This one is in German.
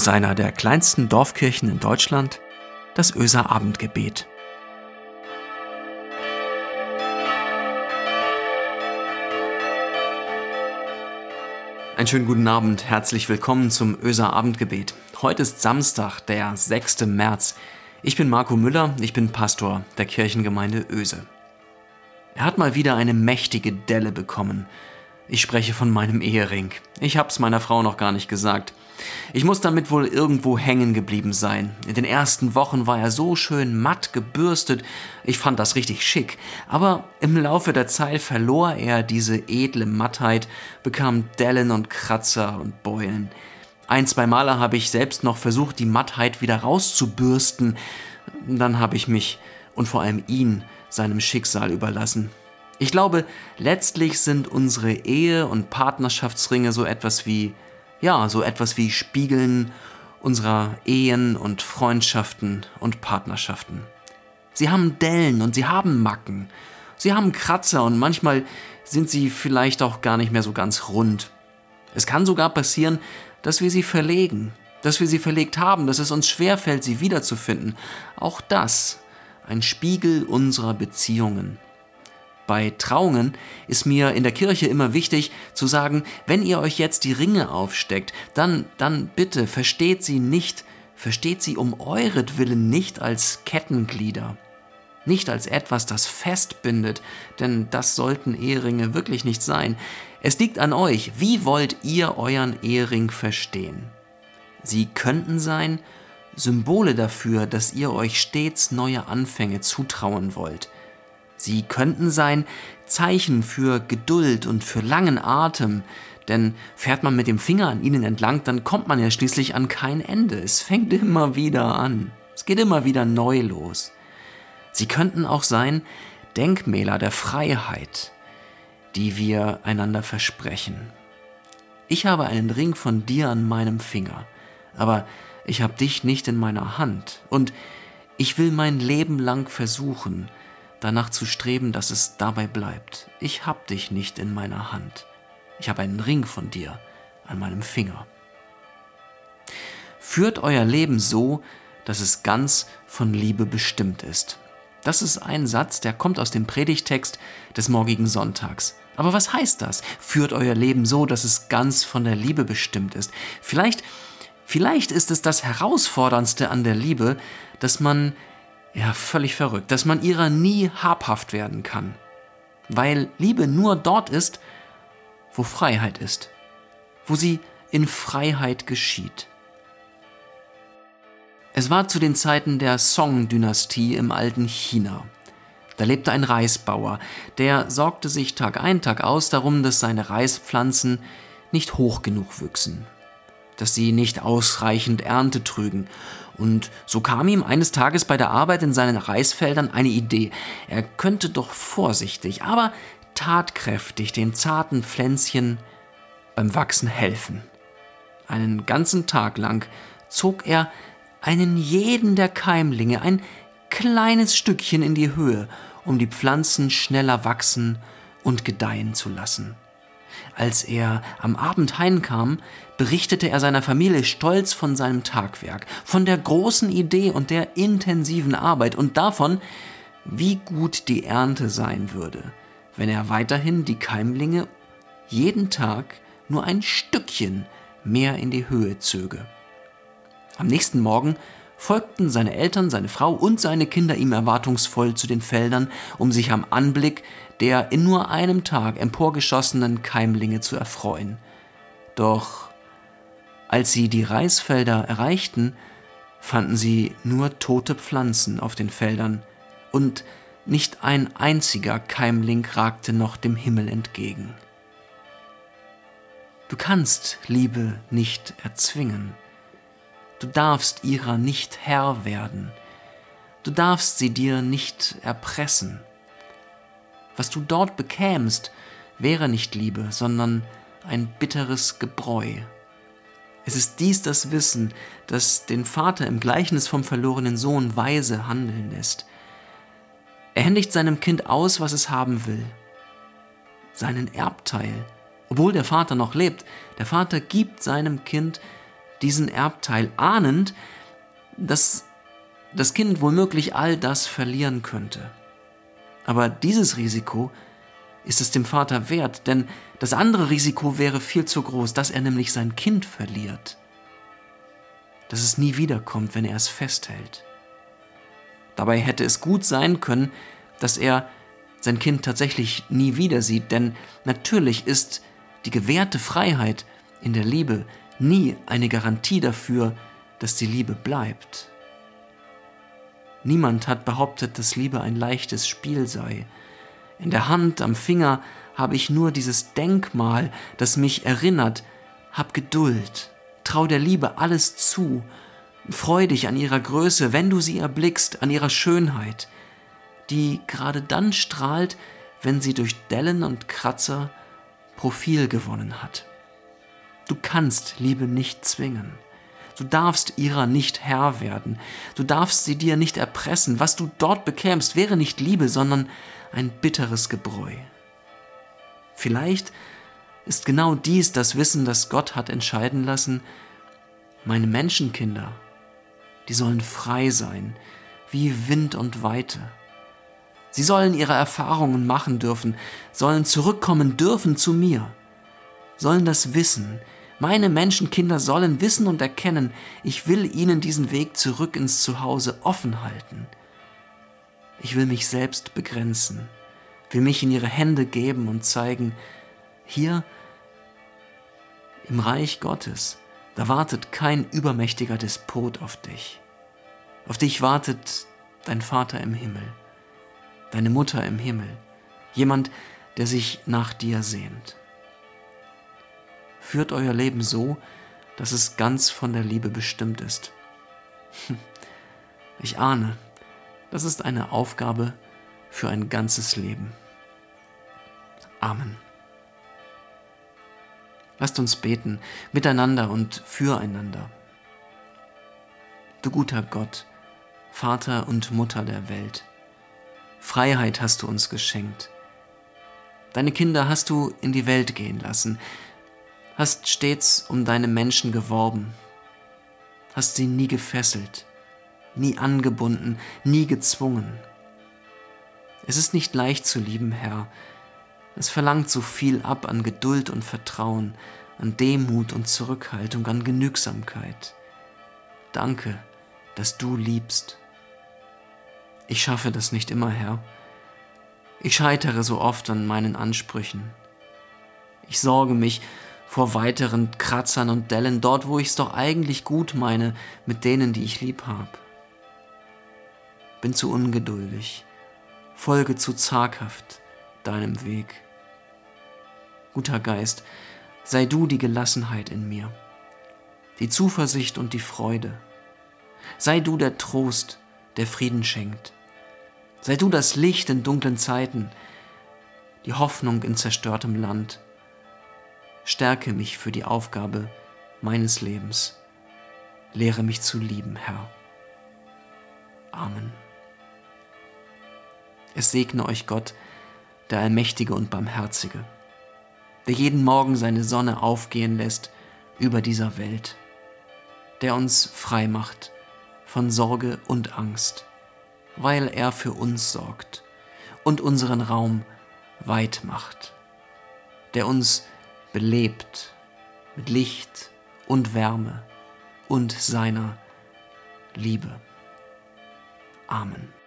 Aus einer der kleinsten Dorfkirchen in Deutschland, das Öser Abendgebet. Einen schönen guten Abend, herzlich willkommen zum Öser Abendgebet. Heute ist Samstag, der 6. März. Ich bin Marco Müller, ich bin Pastor der Kirchengemeinde Öse. Er hat mal wieder eine mächtige Delle bekommen. Ich spreche von meinem Ehering. Ich hab's meiner Frau noch gar nicht gesagt. Ich muss damit wohl irgendwo hängen geblieben sein. In den ersten Wochen war er so schön matt gebürstet, ich fand das richtig schick. Aber im Laufe der Zeit verlor er diese edle Mattheit, bekam Dellen und Kratzer und Beulen. Ein, zwei Male habe ich selbst noch versucht, die Mattheit wieder rauszubürsten. Dann habe ich mich und vor allem ihn seinem Schicksal überlassen. Ich glaube, letztlich sind unsere Ehe- und Partnerschaftsringe so etwas wie ja, so etwas wie Spiegeln unserer Ehen und Freundschaften und Partnerschaften. Sie haben Dellen und sie haben Macken. Sie haben Kratzer und manchmal sind sie vielleicht auch gar nicht mehr so ganz rund. Es kann sogar passieren, dass wir sie verlegen, dass wir sie verlegt haben, dass es uns schwerfällt, sie wiederzufinden. Auch das ein Spiegel unserer Beziehungen bei Trauungen ist mir in der Kirche immer wichtig zu sagen, wenn ihr euch jetzt die Ringe aufsteckt, dann, dann bitte versteht sie nicht, versteht sie um euretwillen nicht als Kettenglieder, nicht als etwas, das festbindet, denn das sollten Eheringe wirklich nicht sein. Es liegt an euch, wie wollt ihr euren Ehering verstehen? Sie könnten sein Symbole dafür, dass ihr euch stets neue Anfänge zutrauen wollt – Sie könnten sein Zeichen für Geduld und für langen Atem, denn fährt man mit dem Finger an ihnen entlang, dann kommt man ja schließlich an kein Ende. Es fängt immer wieder an. Es geht immer wieder neu los. Sie könnten auch sein Denkmäler der Freiheit, die wir einander versprechen. Ich habe einen Ring von dir an meinem Finger, aber ich habe dich nicht in meiner Hand. Und ich will mein Leben lang versuchen, danach zu streben, dass es dabei bleibt. Ich hab dich nicht in meiner Hand. Ich habe einen Ring von dir an meinem Finger. Führt euer Leben so, dass es ganz von Liebe bestimmt ist. Das ist ein Satz, der kommt aus dem Predigtext des morgigen Sonntags. Aber was heißt das? Führt euer Leben so, dass es ganz von der Liebe bestimmt ist. Vielleicht, vielleicht ist es das Herausforderndste an der Liebe, dass man ja, völlig verrückt, dass man ihrer nie habhaft werden kann. Weil Liebe nur dort ist, wo Freiheit ist, wo sie in Freiheit geschieht. Es war zu den Zeiten der Song-Dynastie im alten China. Da lebte ein Reisbauer, der sorgte sich Tag ein, Tag aus darum, dass seine Reispflanzen nicht hoch genug wüchsen, dass sie nicht ausreichend Ernte trügen und so kam ihm eines Tages bei der Arbeit in seinen Reisfeldern eine Idee. Er könnte doch vorsichtig, aber tatkräftig den zarten Pflänzchen beim Wachsen helfen. Einen ganzen Tag lang zog er einen jeden der Keimlinge ein kleines Stückchen in die Höhe, um die Pflanzen schneller wachsen und gedeihen zu lassen. Als er am Abend heimkam, berichtete er seiner Familie stolz von seinem Tagwerk, von der großen Idee und der intensiven Arbeit und davon, wie gut die Ernte sein würde, wenn er weiterhin die Keimlinge jeden Tag nur ein Stückchen mehr in die Höhe zöge. Am nächsten Morgen folgten seine Eltern, seine Frau und seine Kinder ihm erwartungsvoll zu den Feldern, um sich am Anblick der in nur einem Tag emporgeschossenen Keimlinge zu erfreuen. Doch als sie die Reisfelder erreichten, fanden sie nur tote Pflanzen auf den Feldern, und nicht ein einziger Keimling ragte noch dem Himmel entgegen. Du kannst Liebe nicht erzwingen. Du darfst ihrer nicht Herr werden. Du darfst sie dir nicht erpressen. Was du dort bekämst, wäre nicht Liebe, sondern ein bitteres Gebräu. Es ist dies das Wissen, das den Vater im Gleichnis vom verlorenen Sohn weise handeln lässt. Er händigt seinem Kind aus, was es haben will. Seinen Erbteil. Obwohl der Vater noch lebt, der Vater gibt seinem Kind diesen Erbteil, ahnend, dass das Kind womöglich all das verlieren könnte. Aber dieses Risiko ist es dem Vater wert, denn das andere Risiko wäre viel zu groß, dass er nämlich sein Kind verliert, dass es nie wiederkommt, wenn er es festhält. Dabei hätte es gut sein können, dass er sein Kind tatsächlich nie wieder sieht, denn natürlich ist die gewährte Freiheit in der Liebe nie eine Garantie dafür, dass die Liebe bleibt. Niemand hat behauptet, dass Liebe ein leichtes Spiel sei. In der Hand, am Finger habe ich nur dieses Denkmal, das mich erinnert, hab Geduld, trau der Liebe alles zu, freu dich an ihrer Größe, wenn du sie erblickst, an ihrer Schönheit, die gerade dann strahlt, wenn sie durch Dellen und Kratzer Profil gewonnen hat. Du kannst Liebe nicht zwingen. Du darfst ihrer nicht Herr werden. Du darfst sie dir nicht erpressen. Was du dort bekämst, wäre nicht Liebe, sondern ein bitteres Gebräu. Vielleicht ist genau dies das Wissen, das Gott hat entscheiden lassen, meine Menschenkinder, die sollen frei sein, wie Wind und Weite. Sie sollen ihre Erfahrungen machen dürfen, sollen zurückkommen dürfen zu mir, sollen das wissen. Meine Menschenkinder sollen wissen und erkennen, ich will ihnen diesen Weg zurück ins Zuhause offen halten. Ich will mich selbst begrenzen, will mich in ihre Hände geben und zeigen, hier im Reich Gottes, da wartet kein übermächtiger Despot auf dich. Auf dich wartet dein Vater im Himmel deine Mutter im Himmel, jemand, der sich nach dir sehnt. Führt euer Leben so, dass es ganz von der Liebe bestimmt ist. Ich ahne, das ist eine Aufgabe für ein ganzes Leben. Amen. Lasst uns beten, miteinander und füreinander. Du guter Gott, Vater und Mutter der Welt, Freiheit hast du uns geschenkt. Deine Kinder hast du in die Welt gehen lassen, hast stets um deine Menschen geworben, hast sie nie gefesselt, nie angebunden, nie gezwungen. Es ist nicht leicht zu lieben, Herr. Es verlangt so viel ab an Geduld und Vertrauen, an Demut und Zurückhaltung, an Genügsamkeit. Danke, dass du liebst. Ich schaffe das nicht immer, Herr. Ich scheitere so oft an meinen Ansprüchen. Ich sorge mich vor weiteren Kratzern und Dellen dort, wo ich es doch eigentlich gut meine mit denen, die ich lieb habe. Bin zu ungeduldig, folge zu zaghaft deinem Weg. Guter Geist, sei du die Gelassenheit in mir, die Zuversicht und die Freude. Sei du der Trost, der Frieden schenkt. Sei du das Licht in dunklen Zeiten, die Hoffnung in zerstörtem Land. Stärke mich für die Aufgabe meines Lebens. Lehre mich zu lieben, Herr. Amen. Es segne euch Gott, der Allmächtige und Barmherzige, der jeden Morgen seine Sonne aufgehen lässt über dieser Welt, der uns frei macht von Sorge und Angst weil er für uns sorgt und unseren Raum weit macht, der uns belebt mit Licht und Wärme und seiner Liebe. Amen.